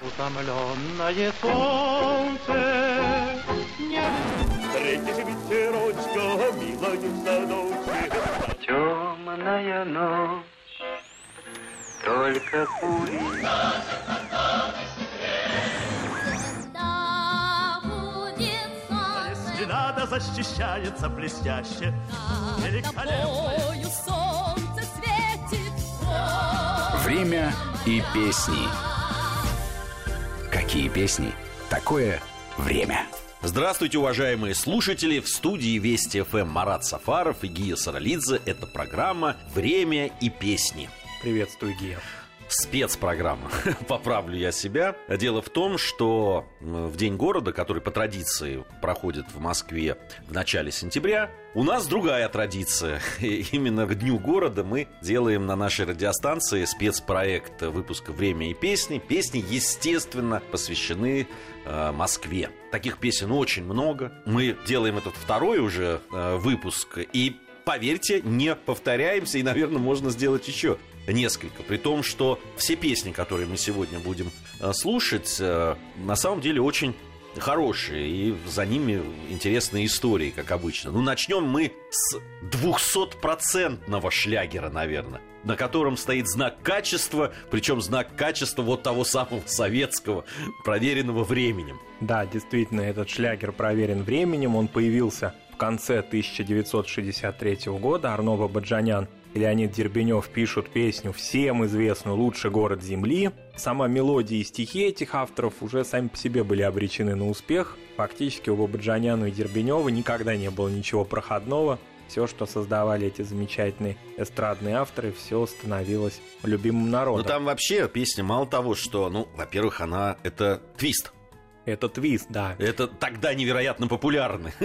Утомленное солнце не... Встретишь ветерочка, милая в садочке. Темная ночь, только кури. Надо защищается блестяще. Великолепно. солнце светит. Время и песни. Какие песни? Такое время. Здравствуйте, уважаемые слушатели! В студии Вести ФМ Марат Сафаров и Гия Саралидзе. Это программа «Время и песни». Приветствую, Гия спецпрограмма. Поправлю я себя. Дело в том, что в День города, который по традиции проходит в Москве в начале сентября, у нас другая традиция. И именно к Дню города мы делаем на нашей радиостанции спецпроект выпуска «Время и песни». Песни, естественно, посвящены э, Москве. Таких песен очень много. Мы делаем этот второй уже э, выпуск. И поверьте, не повторяемся, и, наверное, можно сделать еще несколько. При том, что все песни, которые мы сегодня будем э, слушать, э, на самом деле очень хорошие, и за ними интересные истории, как обычно. Ну, начнем мы с двухсотпроцентного шлягера, наверное, на котором стоит знак качества, причем знак качества вот того самого советского, проверенного временем. Да, действительно, этот шлягер проверен временем, он появился в конце 1963 года. Арно Баджанян Леонид Дербенев пишут песню всем известную «Лучший город Земли». Сама мелодия и стихи этих авторов уже сами по себе были обречены на успех. Фактически у Бабаджаняна и Дербенева никогда не было ничего проходного. Все, что создавали эти замечательные эстрадные авторы, все становилось любимым народом. Ну там вообще песня мало того, что, ну, во-первых, она это твист. Это твист, да. Это тогда невероятно популярны.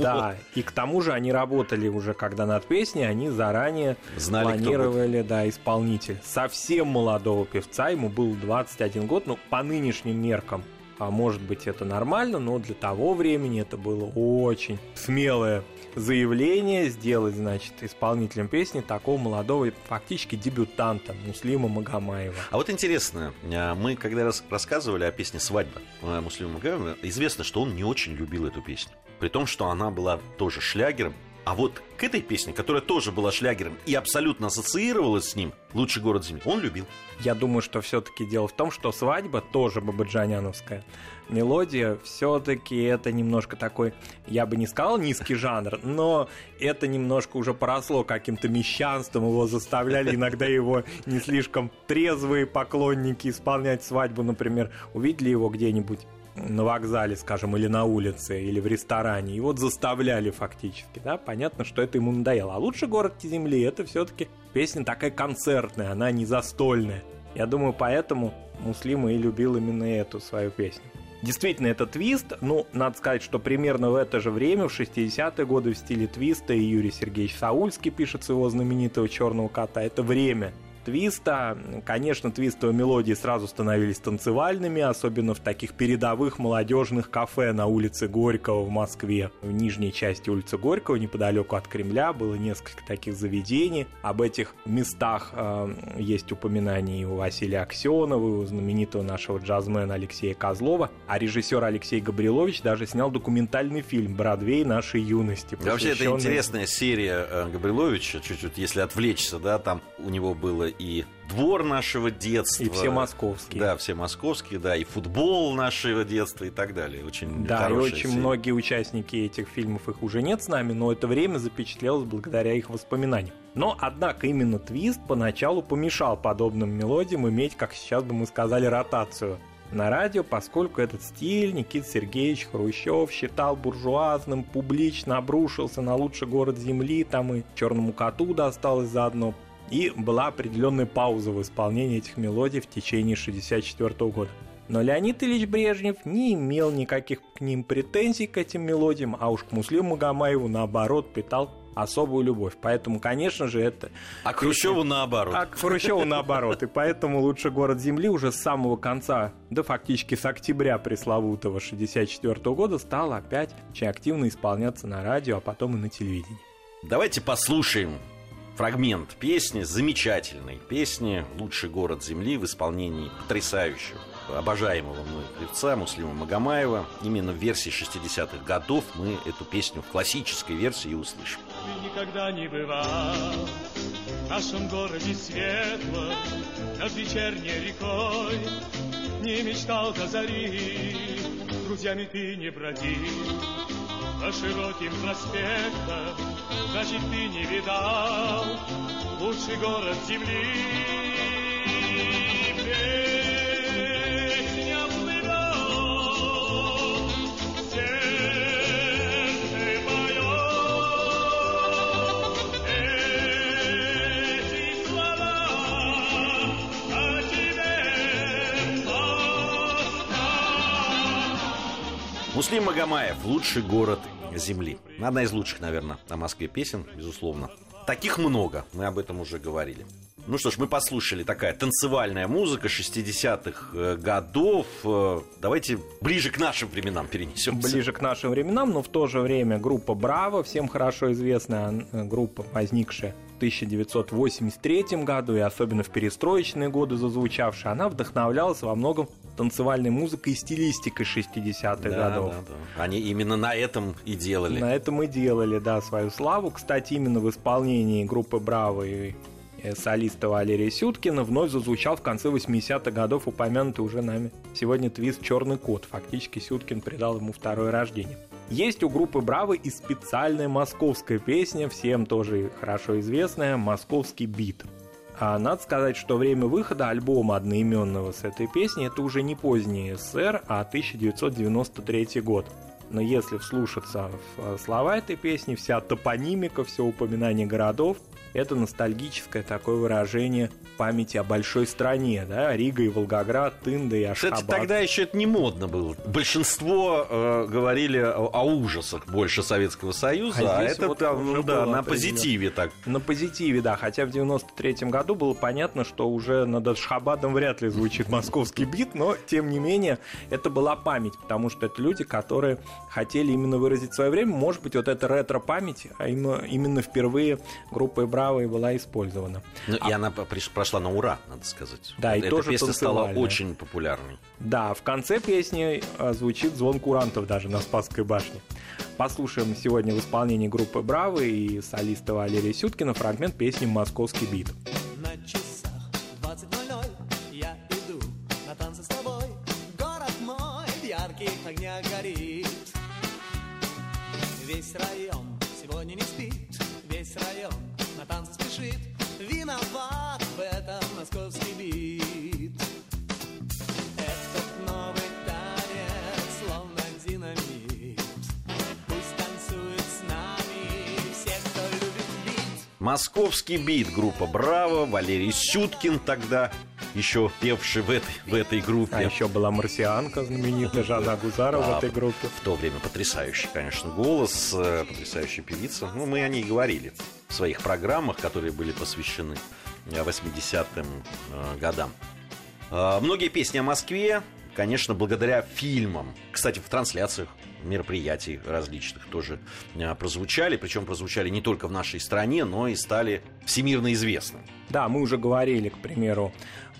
Да, и к тому же они работали уже, когда над песней, они заранее Знали, планировали, да, исполнитель. Совсем молодого певца, ему был 21 год, ну, по нынешним меркам а может быть это нормально, но для того времени это было очень смелое заявление сделать, значит, исполнителем песни такого молодого, фактически дебютанта Муслима Магомаева. А вот интересно, а, мы когда раз рассказывали о песне «Свадьба» Муслима Магомаева, известно, что он не очень любил эту песню. При том, что она была тоже шлягером, а вот к этой песне, которая тоже была шлягером и абсолютно ассоциировалась с ним, «Лучший город Земли», он любил. Я думаю, что все-таки дело в том, что свадьба тоже бабаджаняновская. Мелодия, все-таки это немножко такой, я бы не сказал низкий жанр, но это немножко уже поросло каким-то мещанством, его заставляли иногда его не слишком трезвые поклонники исполнять свадьбу, например, увидели его где-нибудь на вокзале, скажем, или на улице, или в ресторане. И вот заставляли фактически, да, понятно, что это ему надоело. А лучше город Земли это все-таки песня такая концертная, она не застольная. Я думаю, поэтому Муслима и любил именно эту свою песню. Действительно, это твист. Ну, надо сказать, что примерно в это же время, в 60-е годы, в стиле твиста и Юрий Сергеевич Саульский пишет своего знаменитого «Черного кота». Это время твиста. Конечно, твистовые мелодии сразу становились танцевальными, особенно в таких передовых молодежных кафе на улице Горького в Москве. В нижней части улицы Горького, неподалеку от Кремля, было несколько таких заведений. Об этих местах э, есть упоминания и у Василия Аксенова, и у знаменитого нашего джазмена Алексея Козлова. А режиссер Алексей Габрилович даже снял документальный фильм «Бродвей нашей юности». Да, вообще, это интересная серия э, Габриловича, чуть-чуть, если отвлечься, да, там у него было и двор нашего детства. И все московские. Да, все московские, да, и футбол нашего детства и так далее. Очень Да, и очень серия. многие участники этих фильмов, их уже нет с нами, но это время запечатлелось благодаря их воспоминаниям. Но, однако, именно твист поначалу помешал подобным мелодиям иметь, как сейчас бы мы сказали, ротацию на радио, поскольку этот стиль Никит Сергеевич Хрущев считал буржуазным, публично обрушился на лучший город Земли, там и черному коту досталось заодно и была определенная пауза в исполнении этих мелодий в течение 1964 года. Но Леонид Ильич Брежнев не имел никаких к ним претензий к этим мелодиям, а уж к Муслиму Магомаеву наоборот питал особую любовь. Поэтому, конечно же, это... А Хрущеву наоборот. А Хрущеву наоборот. И поэтому «Лучший город Земли» уже с самого конца, да фактически с октября пресловутого 64 года стал опять очень активно исполняться на радио, а потом и на телевидении. Давайте послушаем фрагмент песни, замечательной песни «Лучший город Земли» в исполнении потрясающего обожаемого мной певца Муслима Магомаева. Именно в версии 60-х годов мы эту песню в классической версии услышим. Ты никогда не бывал в нашем городе светло над вечерней рекой. Не мечтал до зари, друзьями ты не бродил по широким проспектам. Значит, ты не видал лучший город земли. Муслим Магомаев «Лучший город Земли». Одна из лучших, наверное, о Москве песен, безусловно. Таких много, мы об этом уже говорили. Ну что ж, мы послушали такая танцевальная музыка 60-х э, годов. Э, Давайте ближе к нашим временам перенесемся. Ближе к нашим временам, но в то же время группа «Браво», всем хорошо известная э, группа, возникшая 1983 году и особенно в перестроечные годы зазвучавшая, она вдохновлялась во многом танцевальной музыкой и стилистикой 60-х Да, годов. да, да. Они именно на этом и делали. На этом и делали, да, свою славу. Кстати, именно в исполнении группы «Браво» и э, солиста Валерия Сюткина вновь зазвучал в конце 80-х годов упомянутый уже нами сегодня твист «Черный кот». Фактически Сюткин придал ему второе рождение. Есть у группы «Браво» и специальная московская песня, всем тоже хорошо известная «Московский бит». А надо сказать, что время выхода альбома одноименного с этой песней это уже не поздний СССР, а 1993 год. Но если вслушаться в э, слова этой песни, вся топонимика, все упоминание городов, это ностальгическое такое выражение памяти о большой стране, да, Рига и Волгоград, Тында и Ашхабад. Кстати, тогда еще это не модно было. Большинство э, говорили о, о ужасах больше Советского Союза, А а, это вот там, ну да, на позитиве так. На позитиве, да, хотя в 93-м году было понятно, что уже над Ашхабадом вряд ли звучит московский бит, но, тем не менее, это была память, потому что это люди, которые хотели именно выразить свое время. Может быть, вот эта ретро-память, а именно, именно впервые группой «Браво» и была использована. Ну, И она прошла на ура, надо сказать. Да, и Эта тоже песня стала очень популярной. Да, в конце песни а, звучит звон курантов даже на Спасской башне. Послушаем сегодня в исполнении группы «Браво» и солиста Валерия Сюткина фрагмент песни «Московский бит». На часах 20.00 я иду на танцы с тобой. Город мой в ярких огнях горит. Весь район спешит. Виноват в этом московский бит. Этот новый танец словно динамит. Пусть танцует с нами все, кто любит бит. Московский бит, группа «Браво», Валерий Сюткин тогда еще певший в этой, в этой группе. А еще была марсианка знаменитая Жанна Гузарова в этой группе. В то время потрясающий, конечно, голос, э, потрясающая певица. Ну, мы о ней говорили в своих программах, которые были посвящены э, 80-м э, годам. Э, Многие песни о Москве, конечно, благодаря фильмам. Кстати, в трансляциях мероприятий различных тоже э, прозвучали. Причем прозвучали не только в нашей стране, но и стали всемирно известны. Да, мы уже говорили, к примеру,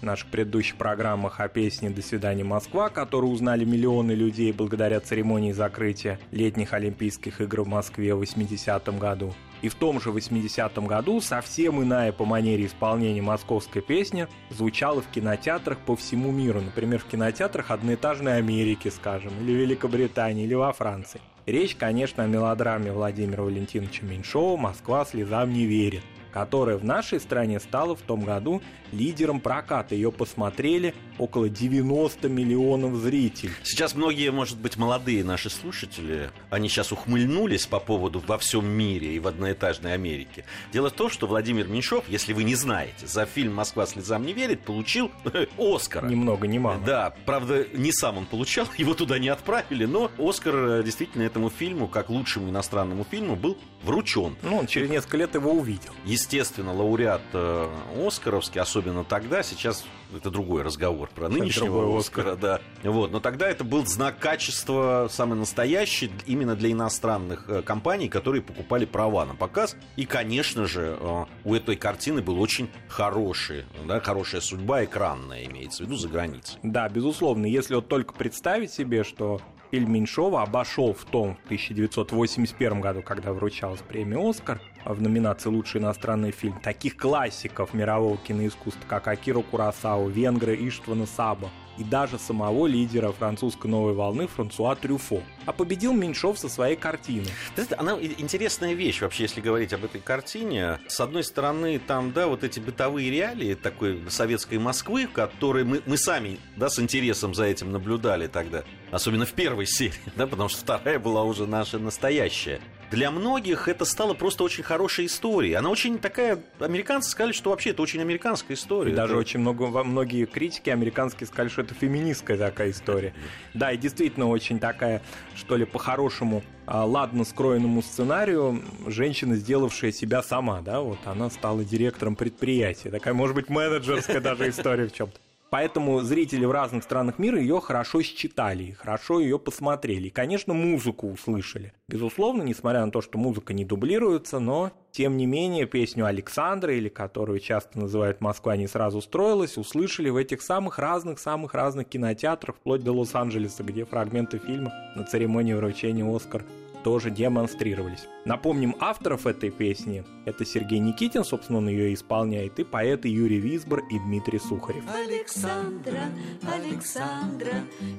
наших предыдущих программах о песне «До свидания, Москва», которую узнали миллионы людей благодаря церемонии закрытия летних Олимпийских игр в Москве в 80-м году. И в том же 80-м году совсем иная по манере исполнения московской песни звучала в кинотеатрах по всему миру. Например, в кинотеатрах одноэтажной Америки, скажем, или Великобритании, или во Франции. Речь, конечно, о мелодраме Владимира Валентиновича Меньшова «Москва слезам не верит», которая в нашей стране стала в том году лидером проката. Ее посмотрели около 90 миллионов зрителей. Сейчас многие, может быть, молодые наши слушатели, они сейчас ухмыльнулись по поводу во всем мире и в одноэтажной Америке. Дело в том, что Владимир Меньшов, если вы не знаете, за фильм «Москва слезам не верит» получил Оскара. Ни много ни мало. Да, правда, не сам он получал, его туда не отправили, но Оскар э, действительно этому фильму, как лучшему иностранному фильму, был вручен. Ну, он через несколько лет его увидел. Естественно, лауреат э, Оскаровский, особенно тогда, сейчас это другой разговор про нынешнего Оскар. Оскара, да. Вот, но тогда это был знак качества самый настоящий именно для иностранных э, компаний, которые покупали права на показ. И, конечно же, э, у этой картины был очень хороший, да, хорошая судьба экранная, имеется в виду, за границей. Да, безусловно, если вот только представить себе, что фильм Меньшова обошел в том 1981 году, когда вручалась премия «Оскар» в номинации «Лучший иностранный фильм», таких классиков мирового киноискусства, как Акира Курасау, венгры Иштвана Саба и даже самого лидера французской новой волны Франсуа Трюфо. А победил Меньшов со своей картиной. Она интересная вещь вообще, если говорить об этой картине. С одной стороны, там, да, вот эти бытовые реалии такой советской Москвы, которые мы, мы сами, да, с интересом за этим наблюдали тогда. Особенно в первой серии, да, потому что вторая была уже наша настоящая. Для многих это стало просто очень хорошей историей. Она очень такая... Американцы сказали, что вообще это очень американская история. Даже Это- очень много, многие критики американские сказали, что это феминистская такая история. Да, и действительно очень такая, что ли, по-хорошему, а, ладно скроенному сценарию, женщина, сделавшая себя сама, да, вот она стала директором предприятия. Такая, может быть, менеджерская даже история в чем-то. Поэтому зрители в разных странах мира ее хорошо считали, хорошо ее посмотрели. И, конечно, музыку услышали. Безусловно, несмотря на то, что музыка не дублируется, но, тем не менее, песню Александра, или которую часто называют «Москва не сразу строилась», услышали в этих самых разных-самых разных кинотеатрах, вплоть до Лос-Анджелеса, где фрагменты фильма на церемонии вручения «Оскар» тоже демонстрировались. Напомним, авторов этой песни – это Сергей Никитин, собственно, он ее исполняет, и поэты Юрий Висбор и Дмитрий Сухарев. Александра, Александра,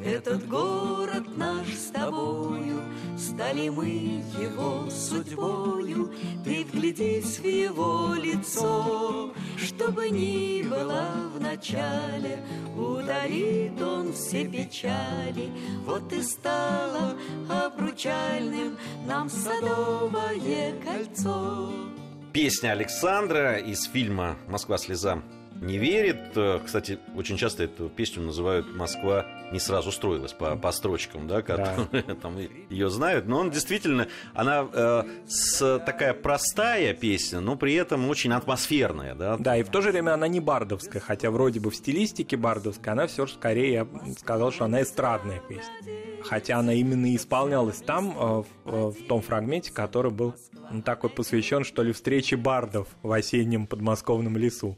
этот город наш с тобою, Стали мы его судьбою, Ты вглядись в его лицо, Чтобы ни было в начале, Ударит он все печали, Вот и стало обручальным Нам садовое кольцо. Песня Александра из фильма «Москва слезам не верит». Э, Кстати, очень часто эту песню называют «Москва не сразу строилась» по, по строчкам, да, которые там ее знают. Но он действительно, она э, с, такая простая песня, но при этом очень атмосферная, да. Да, и в то же время она не бардовская, хотя вроде бы в стилистике бардовская, она все же скорее, я сказал, что она эстрадная песня. Хотя она именно и исполнялась там, э, в, э, в том фрагменте, который был ну, такой посвящен, что ли, встрече бардов в осеннем подмосковном лесу.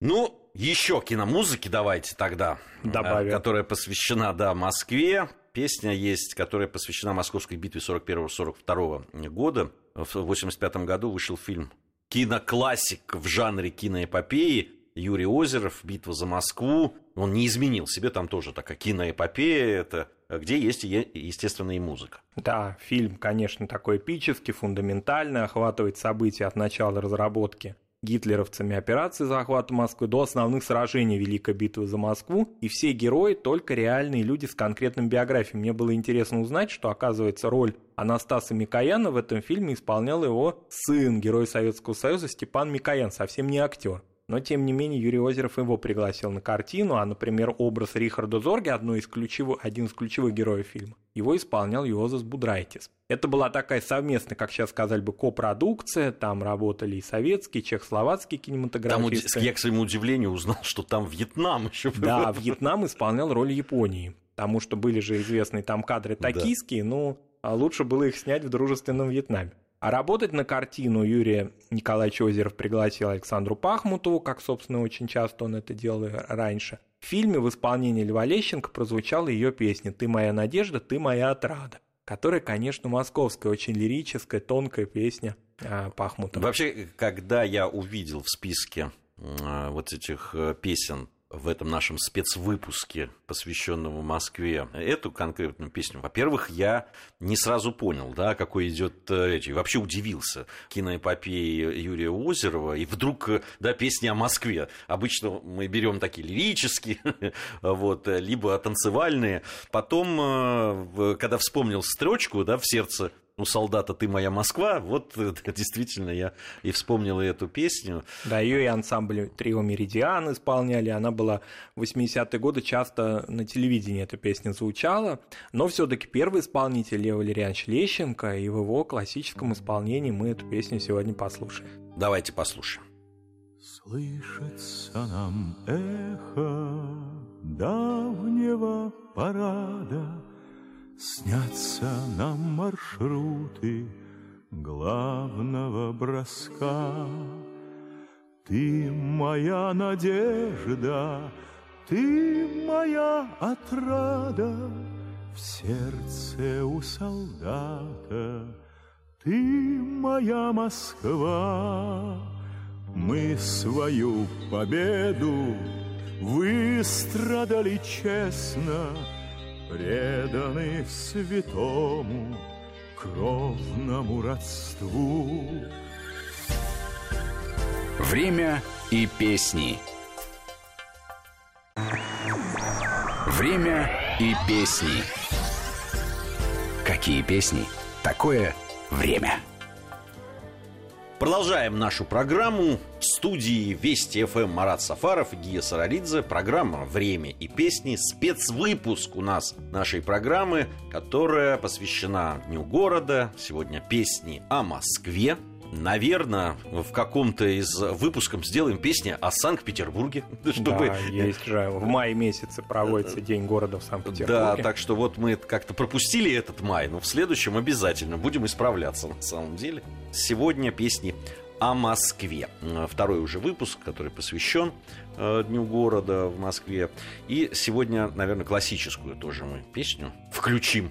Ну, еще киномузыки давайте тогда. Добавим. э, Которая посвящена, да, Москве. Песня есть, которая посвящена Московской битве 41-42 года. В 85 году вышел фильм киноклассик в жанре киноэпопеи. Юрий Озеров «Битва за Москву». Он не изменил себе, там тоже такая киноэпопея, это, где есть, естественно, и музыка. Да, фильм, конечно, такой эпический, фундаментальный, охватывает события от начала разработки гитлеровцами операции захвата Москвы до основных сражений Великой битвы за Москву, и все герои только реальные люди с конкретным биографией. Мне было интересно узнать, что, оказывается, роль Анастаса Микояна в этом фильме исполнял его сын, герой Советского Союза Степан Микоян, совсем не актер. Но, тем не менее, Юрий Озеров его пригласил на картину, а, например, образ Рихарда Зорги, одной из ключевых, один из ключевых героев фильма, его исполнял Йозеф Будрайтис. Это была такая совместная, как сейчас сказали бы, копродукция, там работали и советские, и чехословацкие Там, кинематографисты. я, к своему удивлению, узнал, что там Вьетнам еще Да, Вьетнам исполнял роль Японии, потому что были же известные там кадры токийские, ну, а лучше было их снять в дружественном Вьетнаме. А работать на картину Юрия Николаевич Озеров пригласил Александру Пахмутову, как, собственно, очень часто он это делал раньше. В фильме в исполнении Льва Лещенко прозвучала ее песня «Ты моя надежда, ты моя отрада», которая, конечно, московская, очень лирическая, тонкая песня а, Пахмутова. Вообще, когда я увидел в списке э, вот этих э, песен в этом нашем спецвыпуске, посвященному Москве, эту конкретную песню, во-первых, я не сразу понял, да, какой идет э, речь. И вообще удивился киноэпопеи Юрия Озерова, и вдруг, э, да, песни о Москве. Обычно мы берем такие лирические, вот, либо танцевальные. Потом, э, когда вспомнил строчку, да, в сердце у солдата «Ты моя Москва», вот э, действительно я и вспомнил эту песню. Да, ее и ансамбль «Трио Меридиан» исполняли, она была в 80-е годы, часто на телевидении эта песня звучала, но все таки первый исполнитель Лев Валерьянович Лещенко, и в его классическом исполнении мы эту песню сегодня послушаем. Давайте послушаем. Слышится нам эхо давнего парада, Снятся нам маршруты главного броска. Ты моя надежда, ты моя отрада, В сердце у солдата ты моя Москва. Мы свою победу выстрадали честно, преданы святому кровному родству. Время и песни. Время и песни. Какие песни? Такое время. Продолжаем нашу программу. В студии Вести ФМ Марат Сафаров и Гия Саралидзе. Программа «Время и песни». Спецвыпуск у нас нашей программы, которая посвящена Дню города. Сегодня песни о Москве. Наверное, в каком-то из выпусков сделаем песни о Санкт-Петербурге. Чтобы... Да, есть же. В мае месяце проводится День города в Санкт-Петербурге. Да, так что вот мы как-то пропустили этот май, но в следующем обязательно будем исправляться на самом деле. Сегодня песни о Москве. Второй уже выпуск, который посвящен э, Дню города в Москве. И сегодня, наверное, классическую тоже мы песню включим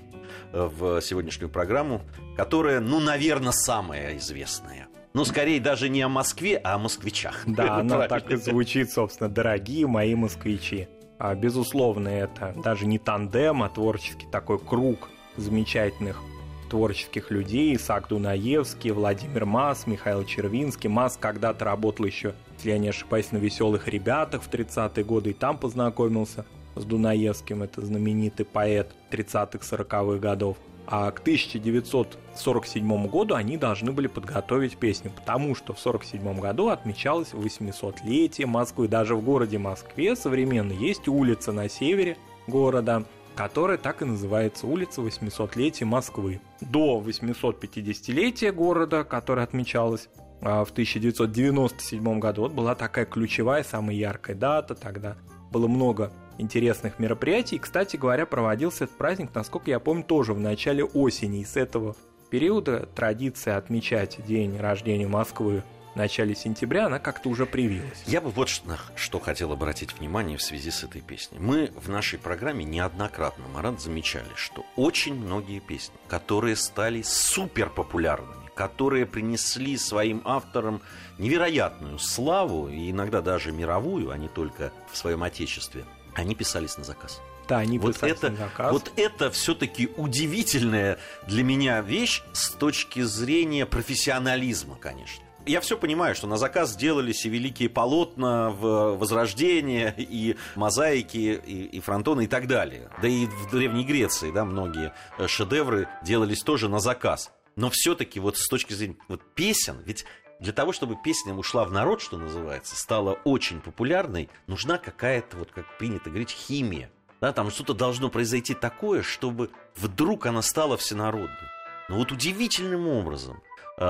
э, в сегодняшнюю программу, которая, ну, наверное, самая известная. Ну, скорее, даже не о Москве, а о москвичах. Да, она так и звучит, собственно, «Дорогие мои москвичи». А, безусловно, это даже не тандем, а творческий такой круг замечательных творческих людей, Исаак Дунаевский, Владимир Мас, Михаил Червинский. Мас когда-то работал еще, если я не ошибаюсь, на «Веселых ребятах» в 30-е годы, и там познакомился с Дунаевским, это знаменитый поэт 30-х-40-х годов. А к 1947 году они должны были подготовить песню, потому что в 1947 году отмечалось 800-летие Москвы. Даже в городе Москве современно есть улица на севере города, которая так и называется улица 800-летия Москвы. До 850-летия города, которое отмечалось а, в 1997 году, вот была такая ключевая, самая яркая дата тогда. Было много интересных мероприятий. И, кстати говоря, проводился этот праздник, насколько я помню, тоже в начале осени. И с этого периода традиция отмечать день рождения Москвы начале сентября, она как-то уже привилась. Я бы вот что, что хотел обратить внимание в связи с этой песней. Мы в нашей программе неоднократно, Марат, замечали, что очень многие песни, которые стали супер популярными, которые принесли своим авторам невероятную славу, и иногда даже мировую, а не только в своем отечестве, они писались на заказ. Да, они вот это, на заказ. Вот это все-таки удивительная для меня вещь с точки зрения профессионализма, конечно я все понимаю, что на заказ делались и великие полотна в Возрождение, и мозаики, и, и фронтоны, и так далее. Да и в Древней Греции, да, многие э, шедевры делались тоже на заказ. Но все-таки вот с точки зрения вот песен, ведь для того, чтобы песня ушла в народ, что называется, стала очень популярной, нужна какая-то, вот как принято говорить, химия. Да, там что-то должно произойти такое, чтобы вдруг она стала всенародной. Но вот удивительным образом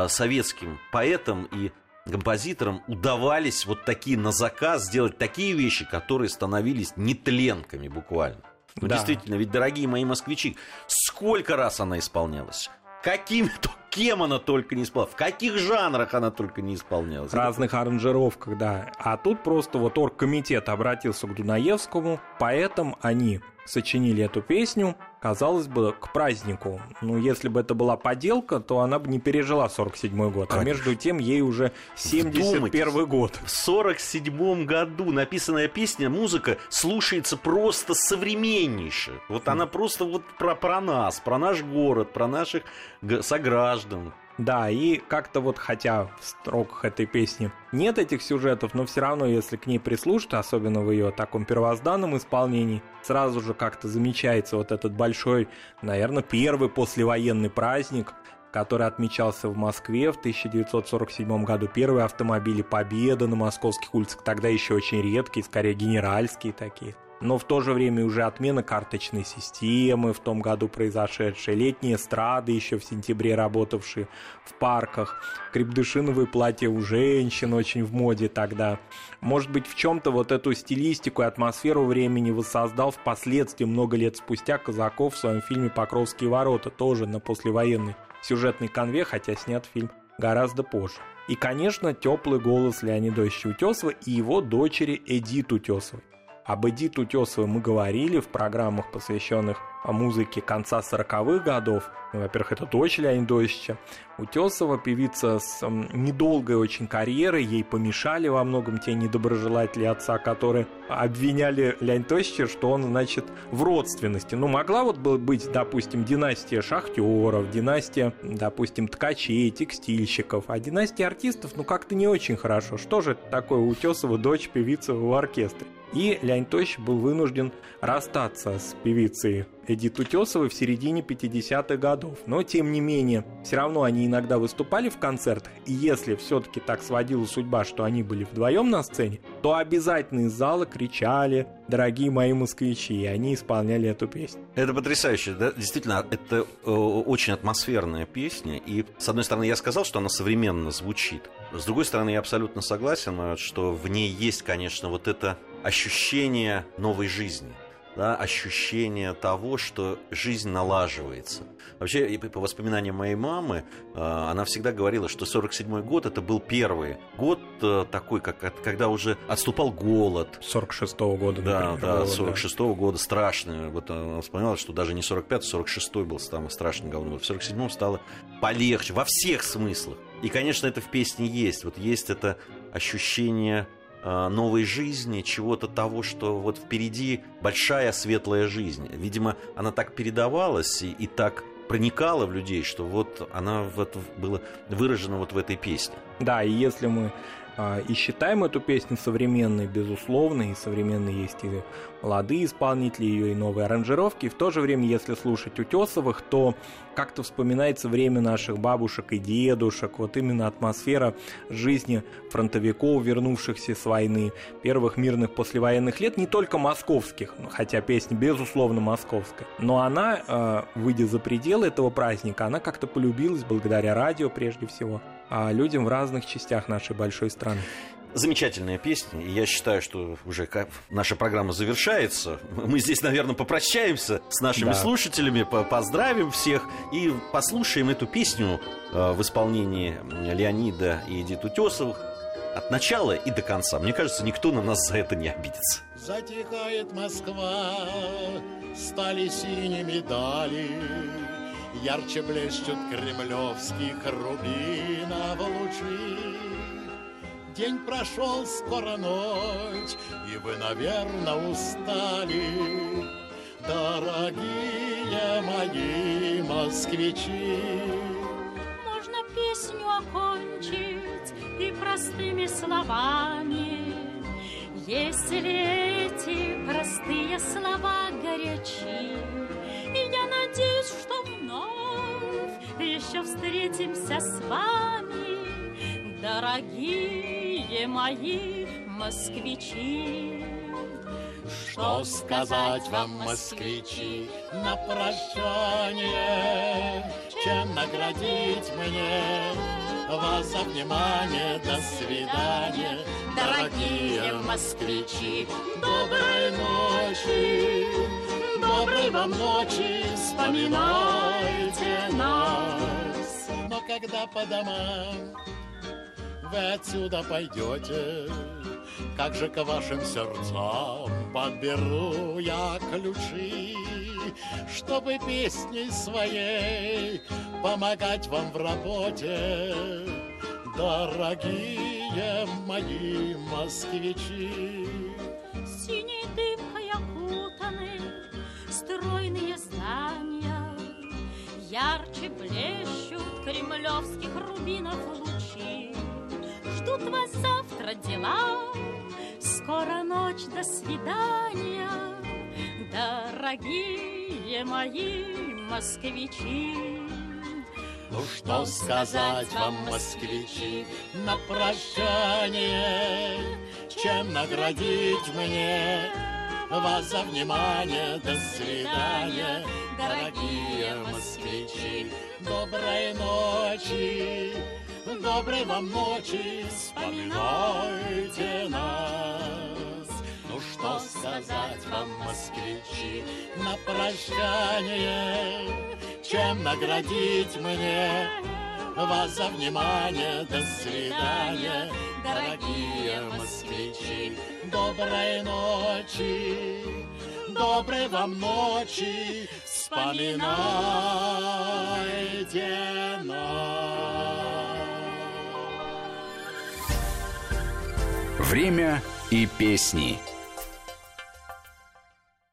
советским поэтам и композиторам удавались вот такие на заказ сделать такие вещи, которые становились нетленками буквально. Ну, да. действительно, ведь, дорогие мои москвичи, сколько раз она исполнялась? Каким, кем она только не исполнялась, в каких жанрах она только не исполнялась. В разных аранжировках, да. А тут просто вот оргкомитет обратился к Дунаевскому, поэтому они сочинили эту песню, казалось бы, к празднику. Ну, если бы это была поделка, то она бы не пережила 47-й год. Конечно. А между тем, ей уже 71 год. В 47 году написанная песня, музыка слушается просто современнейше. Вот она просто вот про, про нас, про наш город, про наших сограждан. Да, и как-то вот, хотя в строках этой песни нет этих сюжетов, но все равно, если к ней прислушаться, особенно в ее таком первозданном исполнении, сразу же как-то замечается вот этот большой, наверное, первый послевоенный праздник, который отмечался в Москве в 1947 году. Первые автомобили «Победа» на московских улицах, тогда еще очень редкие, скорее генеральские такие но в то же время уже отмена карточной системы в том году произошедшая, летние эстрады еще в сентябре работавшие в парках, крепдышиновые платья у женщин очень в моде тогда. Может быть, в чем-то вот эту стилистику и атмосферу времени воссоздал впоследствии, много лет спустя, Казаков в своем фильме «Покровские ворота», тоже на послевоенной сюжетной конве, хотя снят фильм гораздо позже. И, конечно, теплый голос Леонида Утесова и его дочери Эдит Утесовой. Об Эдит Утесовой мы говорили в программах, посвященных музыке конца 40-х годов. Ну, во-первых, это дочь Леонида Ильича Утесова, певица с недолгой очень карьерой. Ей помешали во многом те недоброжелатели отца, которые обвиняли Леонида что он, значит, в родственности. Ну, могла вот быть, допустим, династия шахтеров, династия, допустим, ткачей, текстильщиков, а династия артистов, ну, как-то не очень хорошо. Что же такое Утесова, дочь певицы в оркестре? И Леонид Ильич был вынужден расстаться с певицей Эдит Утесовой в середине 50-х годов. Но, тем не менее, все равно они иногда выступали в концертах, и если все-таки так сводила судьба, что они были вдвоем на сцене, то обязательно из зала кричали «Дорогие мои москвичи», и они исполняли эту песню. Это потрясающе, да? Действительно, это э, очень атмосферная песня, и, с одной стороны, я сказал, что она современно звучит, с другой стороны, я абсолютно согласен, что в ней есть, конечно, вот это ощущение новой жизни, да, ощущение того, что жизнь налаживается. Вообще, по воспоминаниям моей мамы, э, она всегда говорила, что 47-й год это был первый год э, такой, как, когда уже отступал голод. 46-го года, Да, да, 46-го да. года страшный. Вот она вспоминала, что даже не 45-й, 46-й был самый страшный говно. В 47-м стало полегче во всех смыслах. И, конечно, это в песне есть. Вот есть это ощущение Э, новой жизни, чего-то того, что вот впереди большая светлая жизнь. Видимо, она так передавалась и, и так проникала в людей, что вот она вот была выражена вот в этой песне. Да, и если мы и считаем эту песню современной, безусловно, и современные есть и молодые исполнители ее, и новые аранжировки. И в то же время, если слушать Утесовых, то как-то вспоминается время наших бабушек и дедушек, вот именно атмосфера жизни фронтовиков, вернувшихся с войны, первых мирных послевоенных лет, не только московских, хотя песня, безусловно, московская, но она, а, выйдя за пределы этого праздника, она как-то полюбилась благодаря радио прежде всего. а людям в разных частях нашей большой страны. Замечательная песня, и я считаю, что уже наша программа завершается. Мы здесь, наверное, попрощаемся с нашими да. слушателями, поздравим всех и послушаем эту песню э, в исполнении Леонида и Эдит Утесовых от начала и до конца. Мне кажется, никто на нас за это не обидится. Затихает Москва, стали синими дали, Ярче блещут кремлевских рубинов лучи. День прошел, скоро ночь, и вы, наверное, устали, Дорогие мои москвичи. Можно песню окончить и простыми словами, Если эти простые слова горячи. И я надеюсь, что еще встретимся с вами, дорогие мои москвичи. Что сказать вам, москвичи, на прощание, чем наградить мне вас за внимание. До свидания, дорогие москвичи. Доброй ночи, доброй вам ночи, вспоминайте нас. Но когда по домам вы отсюда пойдете, как же к вашим сердцам подберу я ключи, чтобы песней своей помогать вам в работе, дорогие мои москвичи. Ярче блещут кремлевских рубинов лучи. Ждут вас завтра дела, скоро ночь, до свидания, дорогие мои москвичи. Ну что сказать вам, москвичи, на прощание, чем наградить мне вас за внимание. До свидания, дорогие москвичи. Доброй ночи, доброй вам ночи, вспоминайте нас. Ну что сказать вам, москвичи, на прощание, чем наградить мне вас за внимание. До свидания, дорогие москвичи. Доброй ночи, доброй вам ночи, вспоминайте нас. Время и песни.